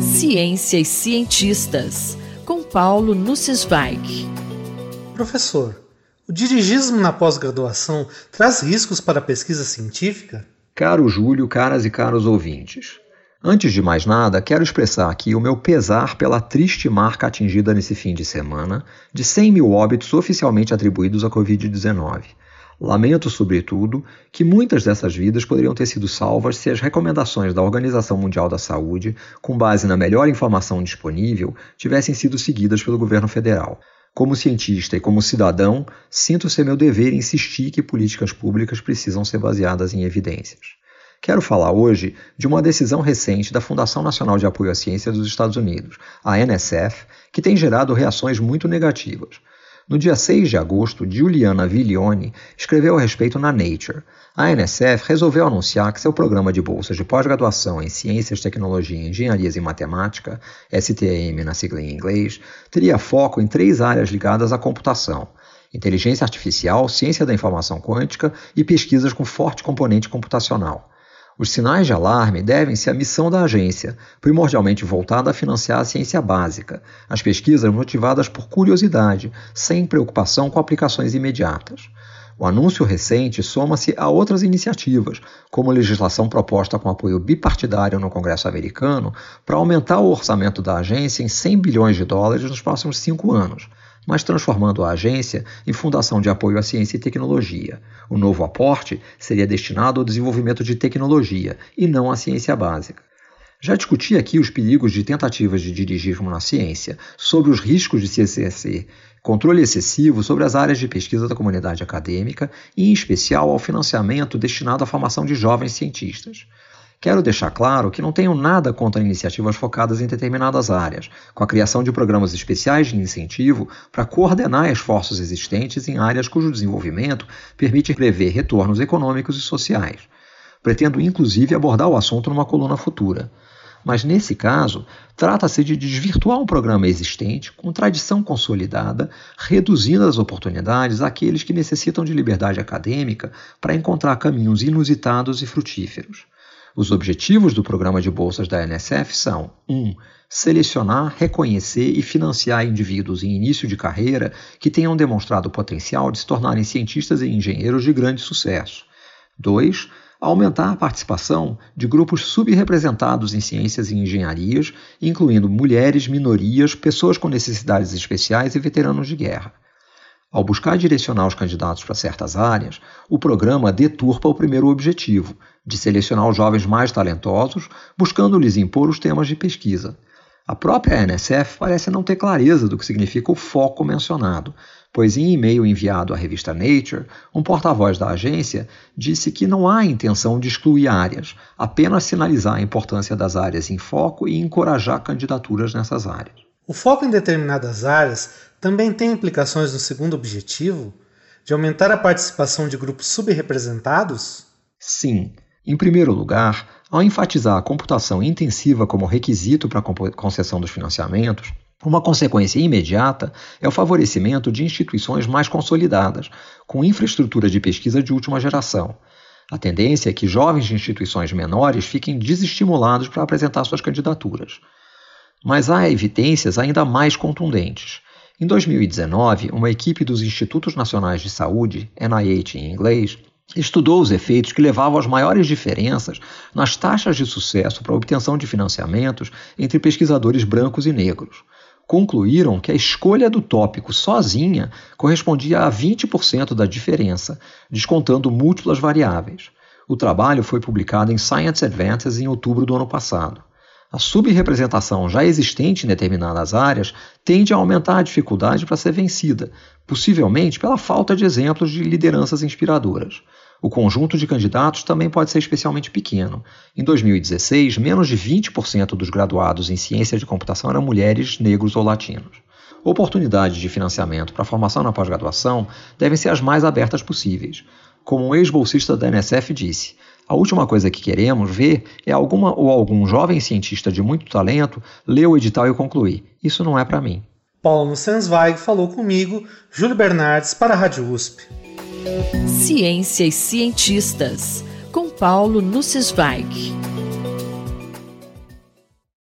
Ciência e cientistas, com Paulo Nussensweig. Professor, o dirigismo na pós-graduação traz riscos para a pesquisa científica? Caro Júlio, caras e caros ouvintes. Antes de mais nada, quero expressar aqui o meu pesar pela triste marca atingida nesse fim de semana de 100 mil óbitos oficialmente atribuídos à Covid-19. Lamento, sobretudo, que muitas dessas vidas poderiam ter sido salvas se as recomendações da Organização Mundial da Saúde, com base na melhor informação disponível, tivessem sido seguidas pelo governo federal. Como cientista e como cidadão, sinto ser meu dever insistir que políticas públicas precisam ser baseadas em evidências. Quero falar hoje de uma decisão recente da Fundação Nacional de Apoio à Ciência dos Estados Unidos, a NSF, que tem gerado reações muito negativas. No dia 6 de agosto, Giuliana Viglione escreveu a respeito na Nature. A NSF resolveu anunciar que seu programa de bolsas de pós-graduação em Ciências, Tecnologia, Engenharias e Matemática, STM na sigla em inglês, teria foco em três áreas ligadas à computação: inteligência artificial, ciência da informação quântica e pesquisas com forte componente computacional. Os sinais de alarme devem-se à missão da agência, primordialmente voltada a financiar a ciência básica, as pesquisas motivadas por curiosidade, sem preocupação com aplicações imediatas. O anúncio recente soma-se a outras iniciativas, como a legislação proposta com apoio bipartidário no Congresso americano para aumentar o orçamento da agência em 100 bilhões de dólares nos próximos cinco anos mas transformando a agência em Fundação de Apoio à Ciência e Tecnologia. O novo aporte seria destinado ao desenvolvimento de tecnologia e não à ciência básica. Já discuti aqui os perigos de tentativas de dirigismo na ciência, sobre os riscos de se exercer controle excessivo sobre as áreas de pesquisa da comunidade acadêmica e, em especial, ao financiamento destinado à formação de jovens cientistas. Quero deixar claro que não tenho nada contra iniciativas focadas em determinadas áreas, com a criação de programas especiais de incentivo para coordenar esforços existentes em áreas cujo desenvolvimento permite prever retornos econômicos e sociais. Pretendo inclusive abordar o assunto numa coluna futura. Mas nesse caso, trata-se de desvirtuar um programa existente com tradição consolidada, reduzindo as oportunidades àqueles que necessitam de liberdade acadêmica para encontrar caminhos inusitados e frutíferos. Os objetivos do programa de bolsas da NSF são: 1. Um, selecionar, reconhecer e financiar indivíduos em início de carreira que tenham demonstrado o potencial de se tornarem cientistas e engenheiros de grande sucesso. 2. Aumentar a participação de grupos subrepresentados em ciências e engenharias, incluindo mulheres, minorias, pessoas com necessidades especiais e veteranos de guerra. Ao buscar direcionar os candidatos para certas áreas, o programa deturpa o primeiro objetivo, de selecionar os jovens mais talentosos, buscando-lhes impor os temas de pesquisa. A própria NSF parece não ter clareza do que significa o foco mencionado, pois em e-mail enviado à revista Nature, um porta-voz da agência disse que não há intenção de excluir áreas, apenas sinalizar a importância das áreas em foco e encorajar candidaturas nessas áreas. O foco em determinadas áreas também tem implicações no segundo objetivo, de aumentar a participação de grupos subrepresentados? Sim. Em primeiro lugar, ao enfatizar a computação intensiva como requisito para a concessão dos financiamentos, uma consequência imediata é o favorecimento de instituições mais consolidadas, com infraestrutura de pesquisa de última geração. A tendência é que jovens de instituições menores fiquem desestimulados para apresentar suas candidaturas. Mas há evidências ainda mais contundentes. Em 2019, uma equipe dos Institutos Nacionais de Saúde, NIH em inglês, estudou os efeitos que levavam às maiores diferenças nas taxas de sucesso para a obtenção de financiamentos entre pesquisadores brancos e negros. Concluíram que a escolha do tópico sozinha correspondia a 20% da diferença, descontando múltiplas variáveis. O trabalho foi publicado em Science Advances em outubro do ano passado. A subrepresentação já existente em determinadas áreas tende a aumentar a dificuldade para ser vencida, possivelmente pela falta de exemplos de lideranças inspiradoras. O conjunto de candidatos também pode ser especialmente pequeno. Em 2016, menos de 20% dos graduados em ciência de computação eram mulheres, negros ou latinos. Oportunidades de financiamento para formação na pós-graduação devem ser as mais abertas possíveis. Como um ex-bolsista da NSF disse, a última coisa que queremos ver é alguma ou algum jovem cientista de muito talento ler o edital e concluir: isso não é para mim. Paulo Sensweig falou comigo, Júlio Bernardes, para a Rádio USP. Ciência e cientistas, com Paulo Nussensweig.